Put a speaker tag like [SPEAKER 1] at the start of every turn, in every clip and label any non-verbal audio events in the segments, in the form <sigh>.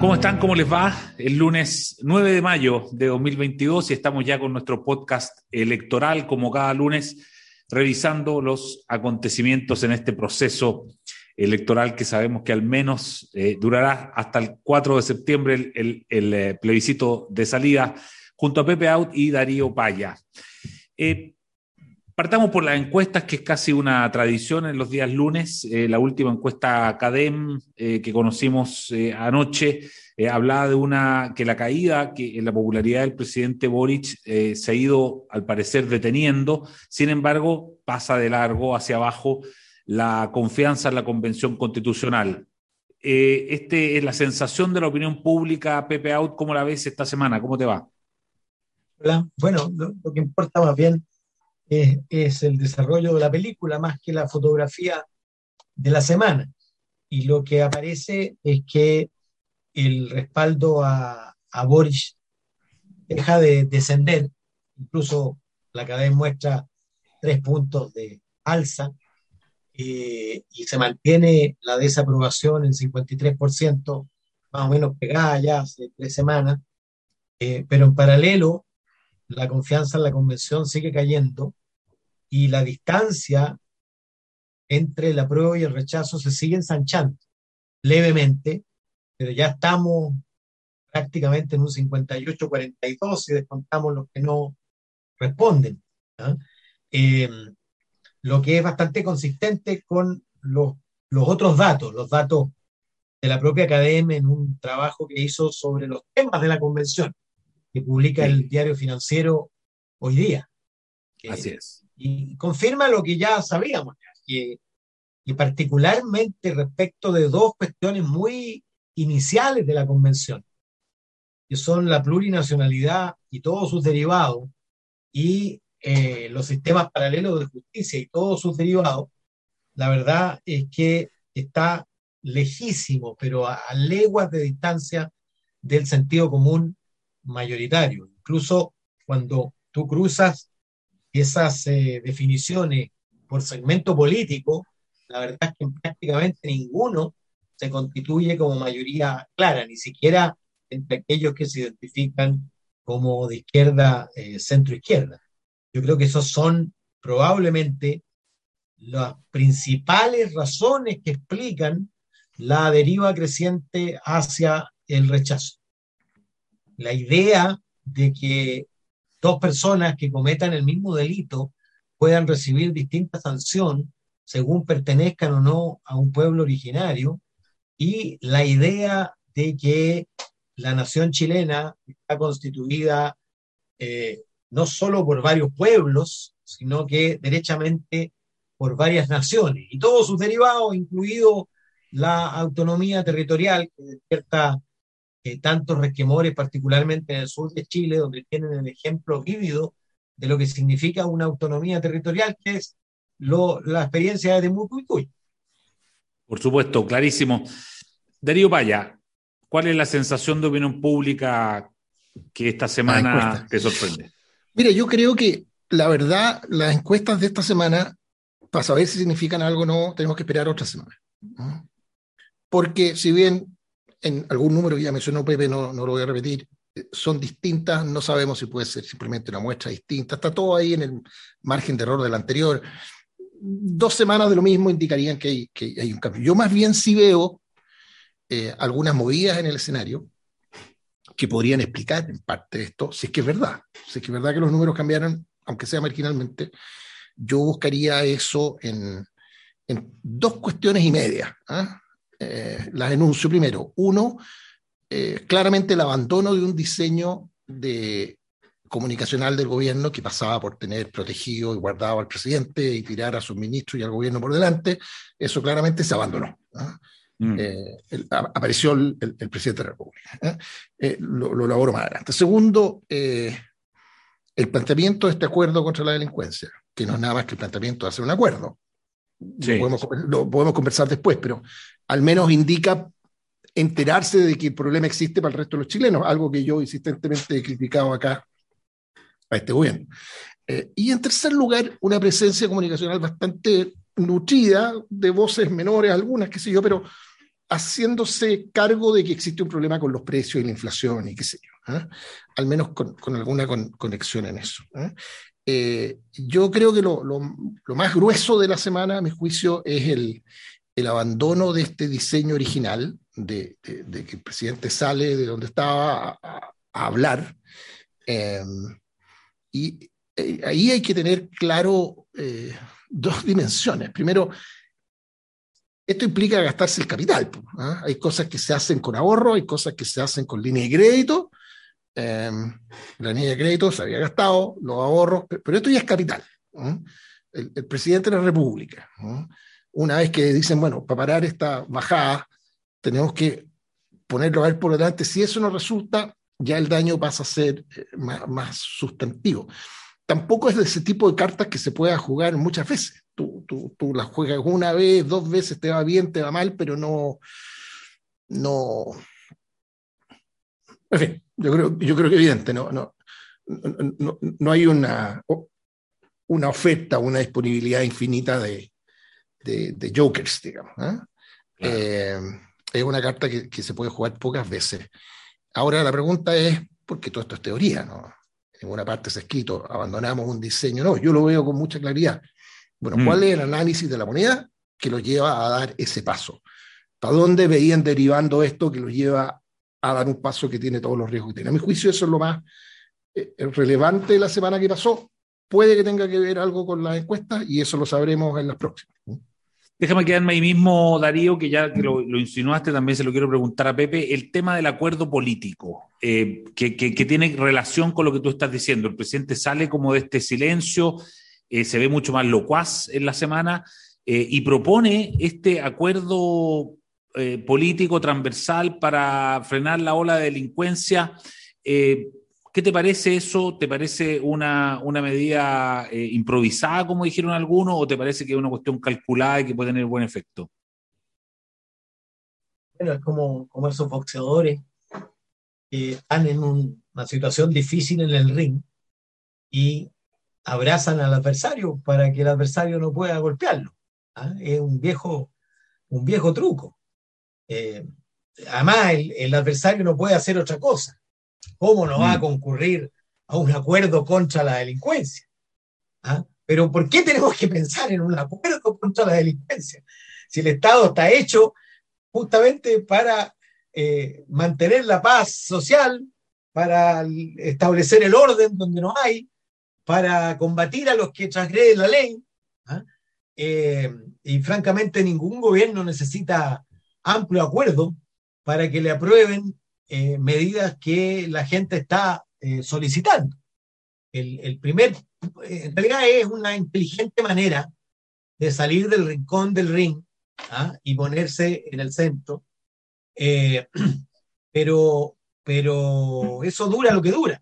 [SPEAKER 1] ¿Cómo están? ¿Cómo les va? El lunes 9 de mayo de 2022 y estamos ya con nuestro podcast electoral, como cada lunes, revisando los acontecimientos en este proceso electoral que sabemos que al menos eh, durará hasta el 4 de septiembre el, eh, plebiscito de salida junto a Pepe Out y Darío Paya. Eh, Partamos por las encuestas, que es casi una tradición en los días lunes. Eh, la última encuesta CADEM eh, que conocimos eh, anoche hablaba de una que la caída en la popularidad del presidente Boric se ha ido, al parecer, deteniendo. Sin embargo, pasa de largo hacia abajo la confianza en la Convención Constitucional. este es la sensación de la opinión pública, Pepe Out, ¿cómo la ves esta semana? ¿Cómo te va?
[SPEAKER 2] Bueno, lo que importa más bien es, el desarrollo de la película más que la fotografía de la semana. Y lo que aparece es que el respaldo a, a Boris deja de descender, incluso la cadena muestra tres puntos de alza, eh, y se mantiene la desaprobación en 53%, más o menos pegada ya hace tres semanas, eh, pero en paralelo la confianza en la convención sigue cayendo y la distancia entre la prueba y el rechazo se sigue ensanchando levemente, pero ya estamos prácticamente en un 58-42 si descontamos los que no responden. ¿ah? Em, lo que es bastante consistente con los, los otros datos, los datos de la propia academia en un trabajo que hizo sobre los temas de la convención, que publica el diario financiero hoy día.
[SPEAKER 1] Así es
[SPEAKER 2] y confirma lo que ya sabíamos, que, y particularmente respecto de dos cuestiones muy iniciales de la convención, que son la plurinacionalidad y todos sus derivados, y eh, los sistemas paralelos de justicia y todos sus derivados, la verdad es que está lejísimo, pero a, a leguas de distancia del sentido común mayoritario. Incluso cuando tú cruzas esas eh, definiciones por segmento político, la verdad es que prácticamente ninguno se constituye como mayoría clara, ni siquiera entre aquellos que se identifican como de izquierda, eh, centro-izquierda. Yo creo que esos son probablemente las principales razones que explican la deriva creciente hacia el rechazo. La idea de que dos personas que cometan el mismo delito puedan recibir distinta sanción según pertenezcan o no a un pueblo originario. Y la idea de que la nación chilena está constituida eh, no solo por varios pueblos, sino que derechamente por varias naciones. Y todos sus derivados, incluido la autonomía territorial que despierta eh, tantos resquemores, particularmente en el sur de Chile, donde tienen el ejemplo vívido de lo que significa una autonomía territorial, que es lo, la experiencia de Temuco y
[SPEAKER 1] Por supuesto, clarísimo. Darío Paya, ¿cuál es la sensación de opinión pública que esta semana te sorprende?
[SPEAKER 3] Mira, yo creo que la verdad, las encuestas de esta semana, para saber si significan algo o no, tenemos que esperar otra semana. Porque si bien en algún número que ya mencionó Pepe, no, no lo voy a repetir, eh, son distintas, no sabemos si puede ser simplemente una muestra distinta, está todo ahí en el margen de error del anterior. Dos semanas de lo mismo indicarían que hay, que hay un cambio. Yo más bien sí veo eh, algunas movidas en el escenario que podrían explicar en parte esto, si es que es verdad, si es que es verdad que los números cambiaron, aunque sea marginalmente, yo buscaría eso en, en dos cuestiones y media. ¿ah? Eh, las enuncio primero. Uno, eh, claramente el abandono de un diseño de comunicacional del gobierno que pasaba por tener protegido y guardado al presidente y tirar a sus ministros y al gobierno por delante, eso claramente se abandonó. ¿ah? Mm. Eh, apareció el, presidente de la República. Eh, lo, lo elaboro más adelante. Segundo, el planteamiento de este acuerdo contra la delincuencia, que no es nada más que el planteamiento de hacer un acuerdo. Lo, podemos, conversar después, pero al menos indica enterarse de que el problema existe para el resto de los chilenos, algo que yo insistentemente he criticado acá a este gobierno. Eh, y en tercer lugar, una presencia comunicacional bastante nutrida, de voces menores, algunas, qué sé yo, pero haciéndose cargo de que existe un problema con los precios y la inflación y qué sé yo, ¿eh? al menos con, alguna conexión en eso. ¿eh? Eh, yo creo que lo, más grueso de la semana, a mi juicio, es el, abandono de este diseño original, de, que el presidente sale de donde estaba a, hablar. y ahí hay que tener claro dos <laughs> dimensiones. Primero, esto implica gastarse el capital. ¿ah? Hay cosas que se hacen con ahorro, hay cosas que se hacen con línea de crédito. Em, la línea de crédito se había gastado, los ahorros, pero esto ya es capital. El, presidente de la República, una vez que dicen, bueno, para parar esta bajada, tenemos que ponerlo a ver por delante. Si eso no resulta, ya el daño pasa a ser eh, más, sustantivo. Tampoco es de ese tipo de cartas que se pueda jugar muchas veces tú, tú, las juegas una vez, dos veces, te va bien, te va mal, pero no, no. En fin, yo creo, yo creo que evidente, no, no, no, no hay una, una oferta, una disponibilidad infinita de, de, jokers, digamos. ¿eh? Eh, es una carta que, que, se puede jugar pocas veces. Ahora la pregunta es, porque todo esto es teoría, ¿no? En una parte se ha escrito, abandonamos un diseño. No, yo lo veo con mucha claridad. Bueno, mm. ¿cuál es el análisis de la moneda que lo lleva a dar ese paso? ¿Para dónde veían derivando esto que los lleva a dar un paso que tiene todos los riesgos que tiene? A mi juicio eso es lo más eh, relevante de la semana que pasó. Puede que tenga que ver algo con las encuestas y eso lo sabremos en las próximas.
[SPEAKER 1] Déjame quedarme ahí mismo, Darío, que ya que lo, insinuaste, también se lo quiero preguntar a Pepe, el tema del acuerdo político, eh, que, que, tiene relación con lo que tú estás diciendo. El presidente sale como de este silencio, eh, se ve mucho más locuaz en la semana eh, y propone este acuerdo eh, político transversal para frenar la ola de delincuencia. ¿Qué te parece eso? ¿Te parece una, una medida improvisada, como dijeron algunos, o te parece que es una cuestión calculada y que puede tener buen efecto?
[SPEAKER 2] Bueno, es como, como esos boxeadores que están en una situación difícil en el ring y abrazan al adversario para que el adversario no pueda golpearlo. ¿ah? Es un viejo, un viejo truco. Eh, además, el, adversario no puede hacer otra cosa. ¿Cómo no va a mm. concurrir a un acuerdo contra la delincuencia? ¿Ah? Pero ¿por qué tenemos que pensar en un acuerdo contra la delincuencia? Si el Estado está hecho justamente para eh, mantener la paz social, para establecer el orden donde no hay, para combatir a los que transgreden la ley. ¿ah? Eh, y francamente ningún gobierno necesita amplio acuerdo para que le aprueben eh, medidas que la gente está eh, solicitando. El, primer, en realidad es una inteligente manera de salir del rincón del ring ¿ah? y ponerse en el centro, <clears throat> pero, pero eso dura lo que dura,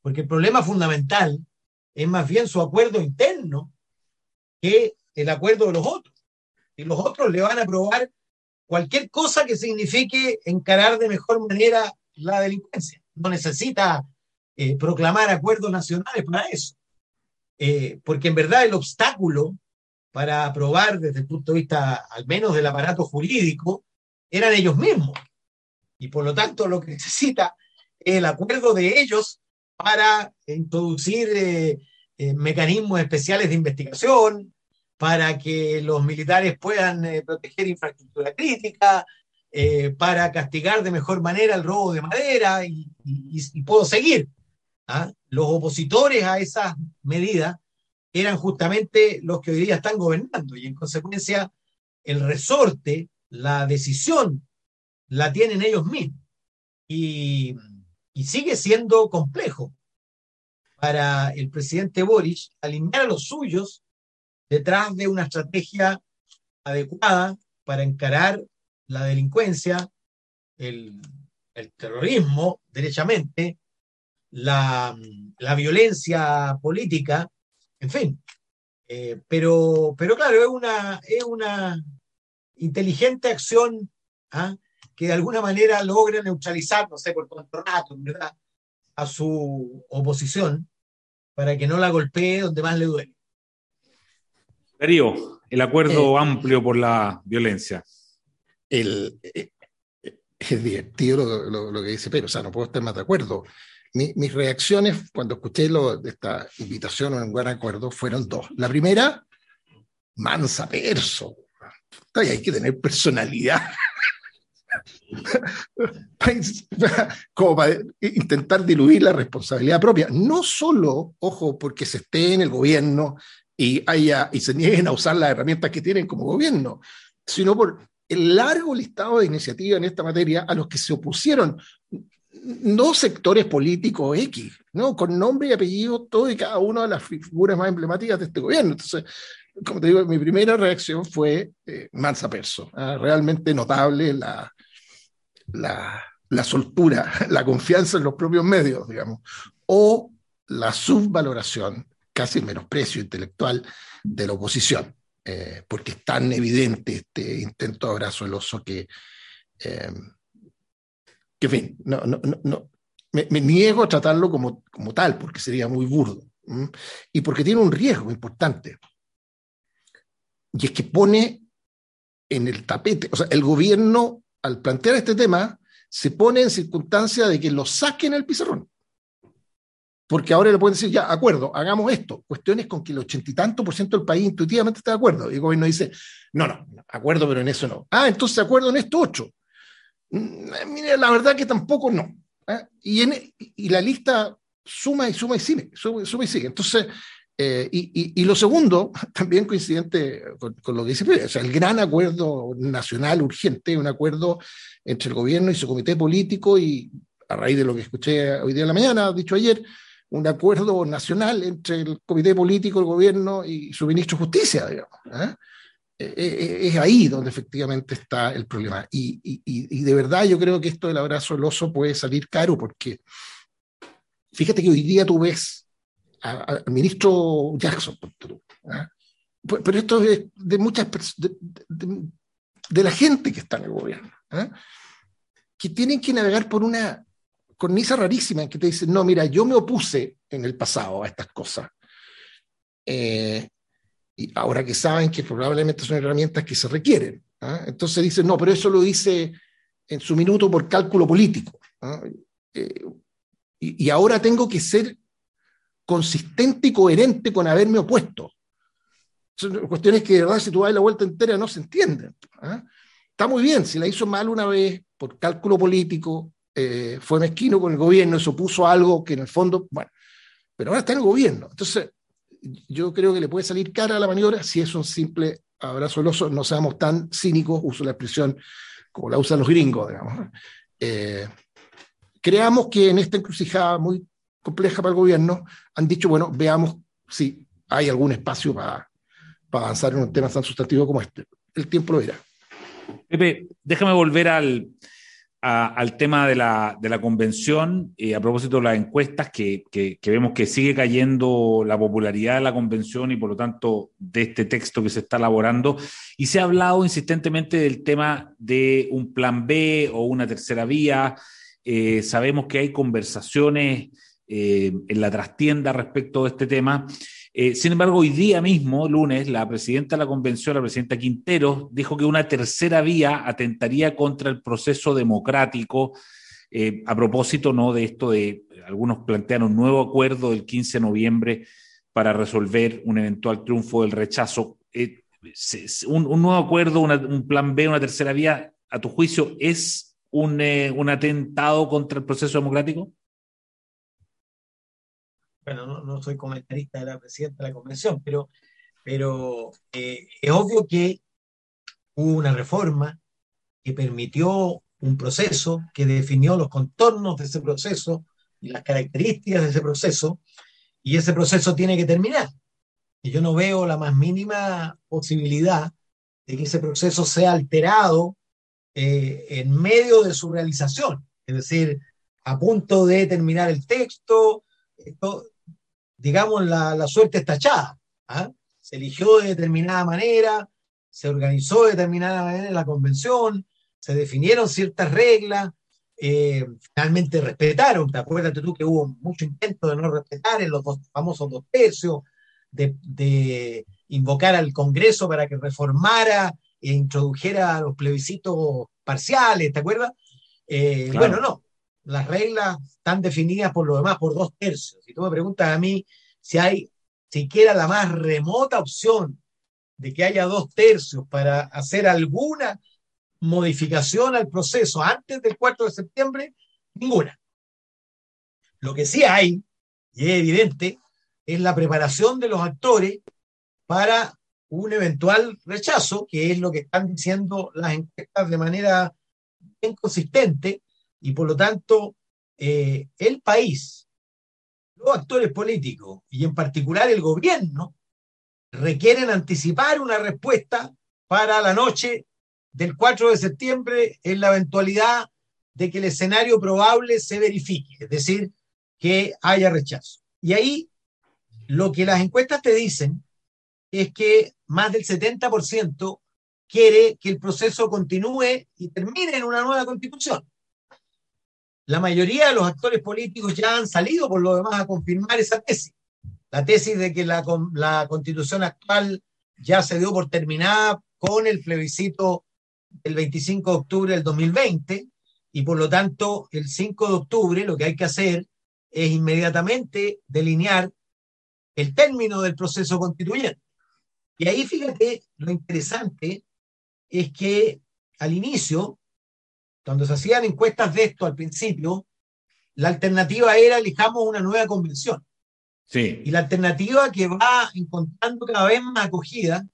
[SPEAKER 2] porque el problema fundamental es más bien su acuerdo interno que el acuerdo de los otros. Y los otros le van a aprobar cualquier cosa que signifique encarar de mejor manera la delincuencia. No necesita eh, proclamar acuerdos nacionales para eso. Eh, porque en verdad el obstáculo para aprobar desde el punto de vista al menos del aparato jurídico eran ellos mismos. Y por lo tanto lo que <laughs> necesita es el acuerdo de ellos para introducir eh, mecanismos especiales de investigación, para que los militares puedan eh, proteger infraestructura crítica, para castigar de mejor manera el robo de madera y, puedo seguir. ¿ah? Los opositores a esas medidas eran justamente los que hoy día están gobernando y en consecuencia el resorte, la decisión, la tienen ellos mismos. y sigue siendo complejo para el presidente Boris alinear a los suyos detrás de una estrategia adecuada para encarar la delincuencia, el, terrorismo, derechamente, la, violencia política, en fin. Eh, pero, pero claro, es una, es una inteligente acción ¿ah? que de alguna manera logra neutralizar, no sé, por cuánto rato, ¿verdad? a su oposición para que no la golpee donde más le duele.
[SPEAKER 1] Darío, el acuerdo eh, amplio por la violencia.
[SPEAKER 3] el, eh, es divertido lo, que dice pero o sea, no puedo estar más de acuerdo. mis reacciones cuando escuché lo, esta invitación a un buen acuerdo fueron dos. La primera, mansa perso. Hay que tener personalidad <laughs> como para intentar diluir la responsabilidad propia. No solo, ojo, porque se esté en el gobierno y, haya, y se nieguen a usar las herramientas que tienen como gobierno, sino por el largo listado de iniciativas en esta materia a los que se opusieron no sectores políticos X, ¿no? con nombre y apellido todo y cada una de las figuras más emblemáticas de este gobierno. Entonces, como te digo, mi primera reacción fue eh, mansa perso, ¿ah? realmente notable la, la, la, soltura, <laughs> la confianza en los propios medios, digamos, o la subvaloración, casi el menosprecio intelectual de la oposición. Eh, porque es tan evidente este intento de abrazo el oso que, eh, en fin, no, no, no, me, niego a tratarlo como, como tal, porque sería muy burdo, y porque tiene un riesgo importante, y es que pone en el tapete, o sea, el gobierno al plantear este tema se pone en circunstancia de que lo saquen al pizarrón porque ahora le pueden decir, ya, acuerdo, hagamos esto. Cuestiones con que el ochenta y tanto por ciento del país intuitivamente está de acuerdo. Y el gobierno dice, no, no, acuerdo, pero en eso no. Ah, entonces acuerdo en esto ocho. Mm, mire, la verdad que tampoco no. ¿eh? Y, en, y la lista suma y suma y sigue, suma, y sigue. Entonces, eh, y, y, lo segundo, <laughs> también coincidente con, con, lo que dice, o sea, el gran acuerdo nacional urgente, un acuerdo entre el gobierno y su comité político, y a raíz de lo que escuché hoy día en la mañana, dicho ayer, un acuerdo nacional entre el comité político, el gobierno y su ministro de Justicia, digamos. ¿eh? Eh, eh, es ahí donde efectivamente está el problema. Y, de verdad yo creo que esto del abrazo del oso puede salir caro porque fíjate que hoy día tú ves al ministro Jackson, pero esto es de muchas de, de, la gente que está en el gobierno, que tienen que navegar por una cornisa rarísima en que te dicen, no, mira, yo me opuse en el pasado a estas cosas. Eh, y ahora que saben que probablemente son herramientas que se requieren. ¿ah? Entonces dicen, no, pero eso lo hice en su minuto por cálculo político. ¿ah? Eh, y, y, ahora tengo que ser consistente y coherente con haberme opuesto. Son cuestiones que de verdad si tú das la vuelta entera no se entienden. ¿ah? Está muy bien, si la hizo mal una vez por cálculo político, eh, fue mezquino con el gobierno, se opuso algo que en el fondo, bueno, pero ahora está en el gobierno. Entonces, yo creo que le puede salir cara a la maniobra si es un simple abrazo al oso, no seamos tan cínicos, uso la expresión como la usan los gringos, digamos. Eh, creamos que en esta encrucijada muy compleja para el gobierno han dicho, bueno, veamos si hay algún espacio para, para avanzar en un tema tan sustantivo como este. El tiempo lo dirá.
[SPEAKER 1] Pepe, déjame volver al, al tema de la, de la convención, eh, a propósito de las encuestas, que, que, vemos que sigue cayendo la popularidad de la convención y por lo tanto de este texto que se está elaborando, y se ha hablado insistentemente del tema de un plan B o una tercera vía. Eh, sabemos que hay conversaciones eh, en la trastienda respecto de este tema. Eh, sin embargo, hoy día mismo, lunes, la presidenta de la convención, la presidenta Quintero, dijo que una tercera vía atentaría contra el proceso democrático. Eh, a propósito ¿no? de esto de algunos plantean un nuevo acuerdo del 15 de noviembre para resolver un eventual triunfo del rechazo. Eh, un, nuevo acuerdo, un plan B, una tercera vía, a tu juicio, es un, un atentado contra el proceso democrático?
[SPEAKER 2] Bueno, no, soy comentarista de la presidenta de la convención, pero, pero eh, es obvio que hubo una reforma que permitió un proceso, que definió los contornos de ese proceso y las características de ese proceso, y ese proceso tiene que terminar. Y yo no veo la más mínima posibilidad de que ese proceso sea alterado eh, en medio de su realización, es decir, a punto de terminar el texto, esto, digamos, la, la suerte está echada. ¿ah? Se eligió de determinada manera, se organizó de determinada manera la convención, se definieron ciertas reglas, eh, finalmente respetaron. ¿Te acuerdas tú que hubo mucho intento de no respetar en los dos, famosos dos tercios, de, de, invocar al Congreso para que reformara e introdujera los plebiscitos parciales, ¿te acuerdas? Eh, bueno, no, las reglas están definidas por lo demás por dos tercios. Si tú me preguntas a mí si hay siquiera la más remota opción de que haya dos tercios para hacer alguna modificación al proceso antes del 4 de septiembre, ninguna. Lo que sí hay, y es evidente, es la preparación de los actores para un eventual rechazo, que es lo que están diciendo las encuestas de manera inconsistente, y por lo tanto eh, el país, los actores políticos y en particular el gobierno, requieren anticipar una respuesta para la noche del 4 de septiembre en la eventualidad de que el escenario probable se verifique, es decir, que haya rechazo. Y ahí lo que las encuestas te dicen es que más del 70% quiere que el proceso continúe y termine en una nueva constitución. La mayoría de los actores políticos ya han salido por lo demás a confirmar esa tesis. La tesis de que la, constitución actual ya se dio por terminada con el plebiscito del 25 de octubre del 2020 y por lo tanto el 5 de octubre lo que hay que hacer es inmediatamente delinear el término del proceso constituyente. Y ahí fíjate, lo interesante es que al inicio, cuando se hacían encuestas de esto al principio, la alternativa era elijamos una nueva convención. Sí. Y la alternativa que va encontrando cada vez más acogida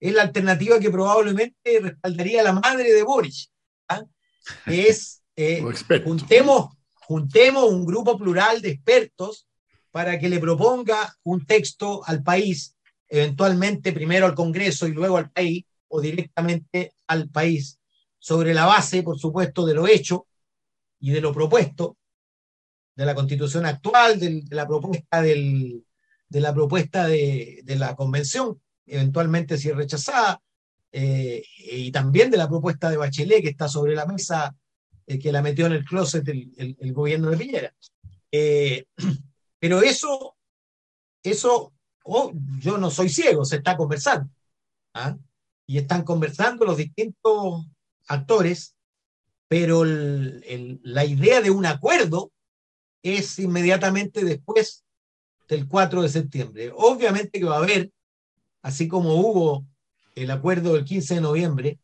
[SPEAKER 2] es la alternativa que probablemente respaldaría la madre de Boris. ¿ah? <laughs> Es eh, juntemos, juntemos un grupo plural de expertos para que le proponga un texto al país, eventualmente primero al Congreso y luego al país, o directamente al país, sobre la base, por supuesto, de lo hecho y de lo propuesto, de la constitución actual, de, la propuesta, del, de, la, propuesta de, de la convención, eventualmente si es rechazada, eh, y también de la propuesta de Bachelet que está sobre la mesa, eh, que la metió en el closet el, gobierno de Piñera. Eh, <clears throat> pero eso, eso oh, yo no soy ciego, se está conversando. ¿ah? Y están conversando los distintos actores, pero la idea de un acuerdo es inmediatamente después del 4 de septiembre. Obviamente que va a haber así como hubo el acuerdo del 15 de noviembre,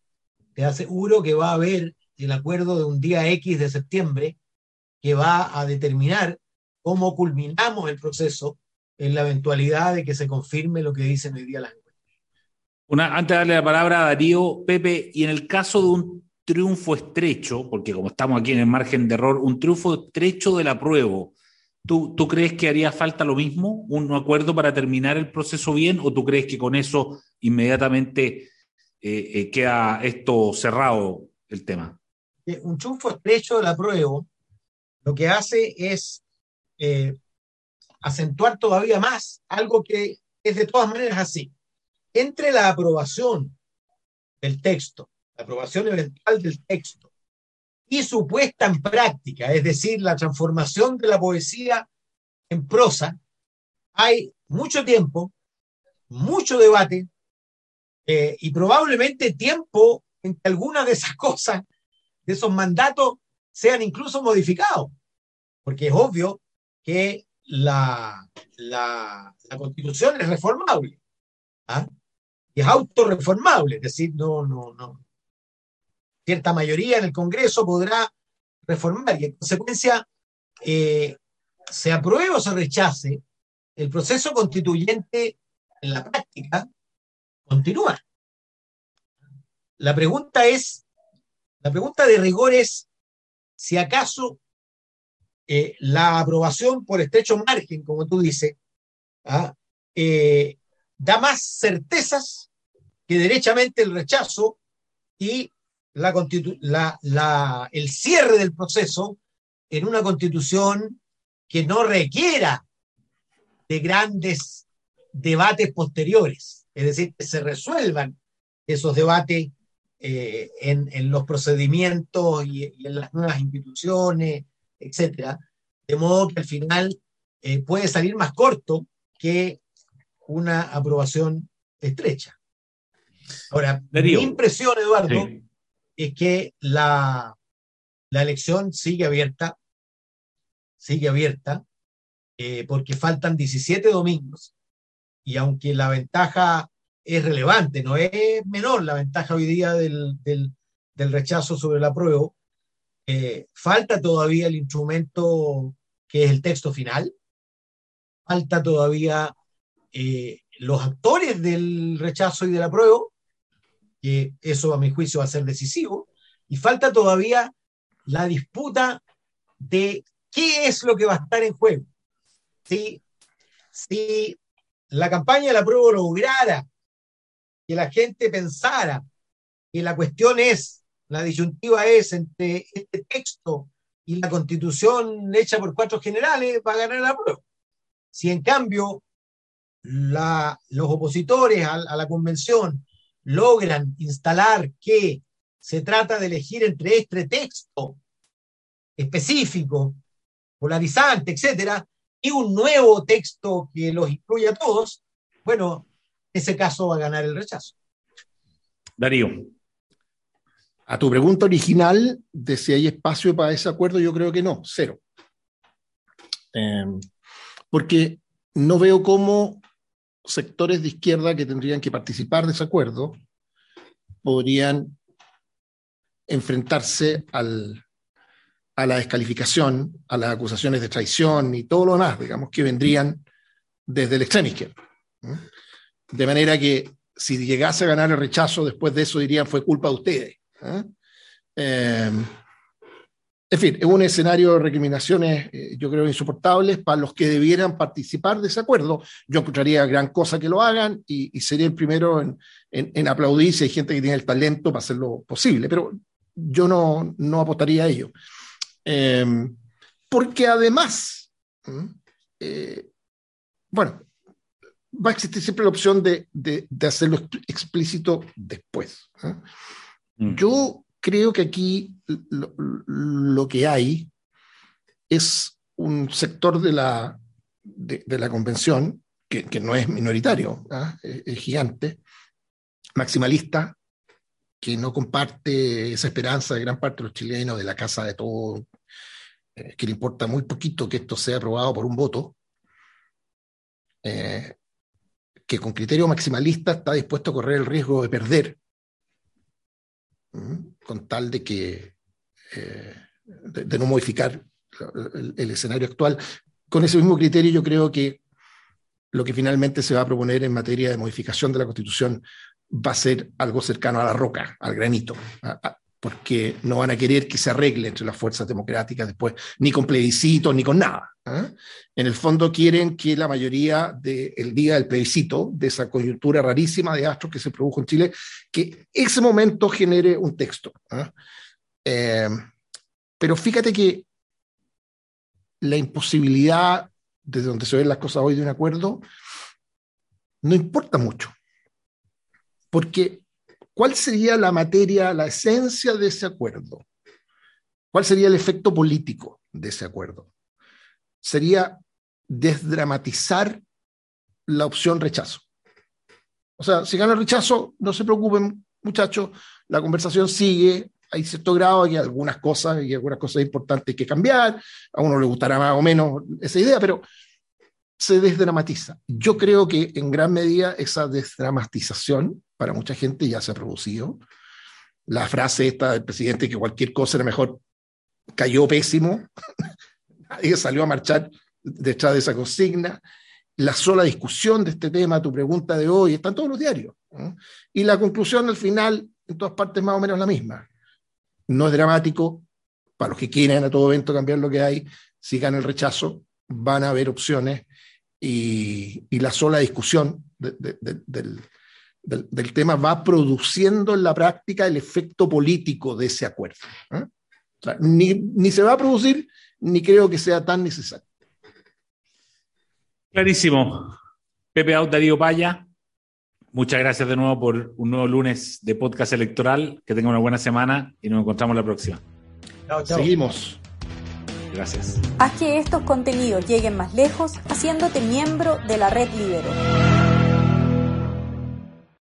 [SPEAKER 2] te aseguro que va a haber el acuerdo de un día X de septiembre que va a determinar cómo culminamos el proceso en la eventualidad de que se confirme lo que dicen hoy día las.
[SPEAKER 1] Antes de darle la palabra a Darío, Pepe, y en el caso de un triunfo estrecho, porque como estamos aquí en el margen de error, un triunfo estrecho del apruebo, ¿Tú, crees que haría falta lo mismo, un acuerdo para terminar el proceso bien, o tú crees que con eso inmediatamente eh, eh, queda esto cerrado el tema?
[SPEAKER 2] Eh, un chufo estrecho de la prueba lo que hace es acentuar todavía más algo que es de todas maneras así. Entre la aprobación del texto, la aprobación eventual del texto, y su puesta en práctica, es decir, la transformación de la poesía en prosa, hay mucho tiempo, mucho debate eh, y probablemente tiempo en que algunas de esas <laughs> cosas, de esos mandatos, sean incluso modificados, porque es obvio que la, la, constitución es reformable ¿ah? Y es autorreformable, es decir, no, no, no, cierta mayoría en el Congreso podrá reformar y en consecuencia, eh, se apruebe o se rechace, el proceso constituyente en la práctica continúa. La pregunta es, la pregunta de rigor es si acaso eh, la aprobación por estrecho margen, como tú dices, ¿ah? eh, da más certezas que derechamente el rechazo y la, el cierre del proceso en una constitución que no requiera de grandes debates posteriores, es decir, que se resuelvan esos debates eh, en, en, los procedimientos y, en las nuevas instituciones, etcétera, de modo que al final eh, puede salir más corto que una aprobación estrecha. Ahora, mi impresión, Eduardo, es que la, la elección sigue abierta, sigue abierta, eh, porque faltan 17 domingos. Y aunque la ventaja es relevante, no es menor la ventaja hoy día del, del, rechazo sobre la prueba, eh, falta todavía el instrumento que es el texto final, falta todavía eh, los actores del rechazo y de la prueba, eso a mi juicio va a ser decisivo, y falta todavía la disputa de qué es lo que va a estar en juego. Si, si la campaña de la prueba lograra que la gente pensara que la cuestión es, la disyuntiva es entre este texto y la constitución hecha por cuatro generales, va a ganar la prueba. Si en cambio los opositores a, la convención logran instalar que se trata de elegir entre este texto específico, polarizante, etcétera, y un nuevo texto que los incluya a todos, bueno, ese caso va a ganar el rechazo.
[SPEAKER 1] Darío.
[SPEAKER 3] A tu pregunta original de si hay espacio para ese acuerdo, yo creo que no, cero. Em, porque no veo cómo sectores de izquierda que tendrían que participar de ese acuerdo podrían enfrentarse al, a la descalificación, a las acusaciones de traición y todo lo demás, digamos, que vendrían desde el extremo izquierdo. De manera que si llegase a ganar el rechazo, después de eso dirían fue culpa de ustedes. En fin, es un escenario de recriminaciones, eh, yo creo, insoportables para los que debieran participar de ese acuerdo. Yo encontraría gran cosa que lo hagan y, sería el primero en, en, aplaudir si hay gente que tiene el talento para hacerlo posible, pero yo no, no apostaría a ello. porque además, bueno, va a existir siempre la opción de, hacerlo explícito después. Mm. Yo creo que aquí lo, que hay es un sector de la, de, la convención, que, no es minoritario, ¿ah? es, gigante, maximalista, que no comparte esa esperanza de gran parte de los chilenos, de la casa de todo, eh, que le importa muy poquito que esto sea aprobado por un voto. Eh, que con criterio maximalista está dispuesto a correr el riesgo de perder, con tal de que eh, de, no modificar el, escenario actual. Con ese mismo criterio yo creo que lo que finalmente se va a proponer en materia de modificación de la Constitución va a ser algo cercano a la roca, al granito, porque no van a querer que se arregle entre las fuerzas democráticas después, ni con plebiscito, ni con nada. ¿ah? En el fondo quieren que la mayoría del día del plebiscito, de esa coyuntura rarísima de astros que se produjo en Chile, que ese momento genere un texto. ¿ah? Eh, pero fíjate que la imposibilidad, desde donde se ven las cosas hoy de un acuerdo, no importa mucho. Porque ¿Cuál sería la materia, la esencia de ese acuerdo? ¿Cuál sería el efecto político de ese acuerdo? Sería desdramatizar la opción rechazo. O sea, si gana el rechazo, no se preocupen, muchachos, la conversación sigue, hay cierto grado, hay algunas cosas y algunas cosas importantes que cambiar, a uno le gustará más o menos esa idea, pero se desdramatiza. Yo creo que en gran medida esa desdramatización para mucha gente ya se ha producido. La frase esta del presidente que cualquier cosa era mejor cayó pésimo. <laughs> Nadie salió a marchar detrás de esa consigna. La sola discusión de este tema, tu pregunta de hoy, está en todos los diarios. Y la conclusión al final, en todas partes, más o menos la misma. No es dramático, para los que quieren a todo evento cambiar lo que hay, sigan el rechazo, van a haber opciones y, la sola discusión del, del, tema va produciendo en la práctica el efecto político de ese acuerdo. ¿eh? ni, ni se va a producir, ni creo que sea tan necesario.
[SPEAKER 1] Clarísimo. Pepe Out, Darío Paya, muchas gracias de nuevo por un nuevo lunes de podcast electoral. Que tenga una buena semana y nos encontramos la próxima.
[SPEAKER 3] Seguimos.
[SPEAKER 1] Gracias.
[SPEAKER 4] Haz que estos contenidos lleguen más lejos haciéndote miembro de la red Libero.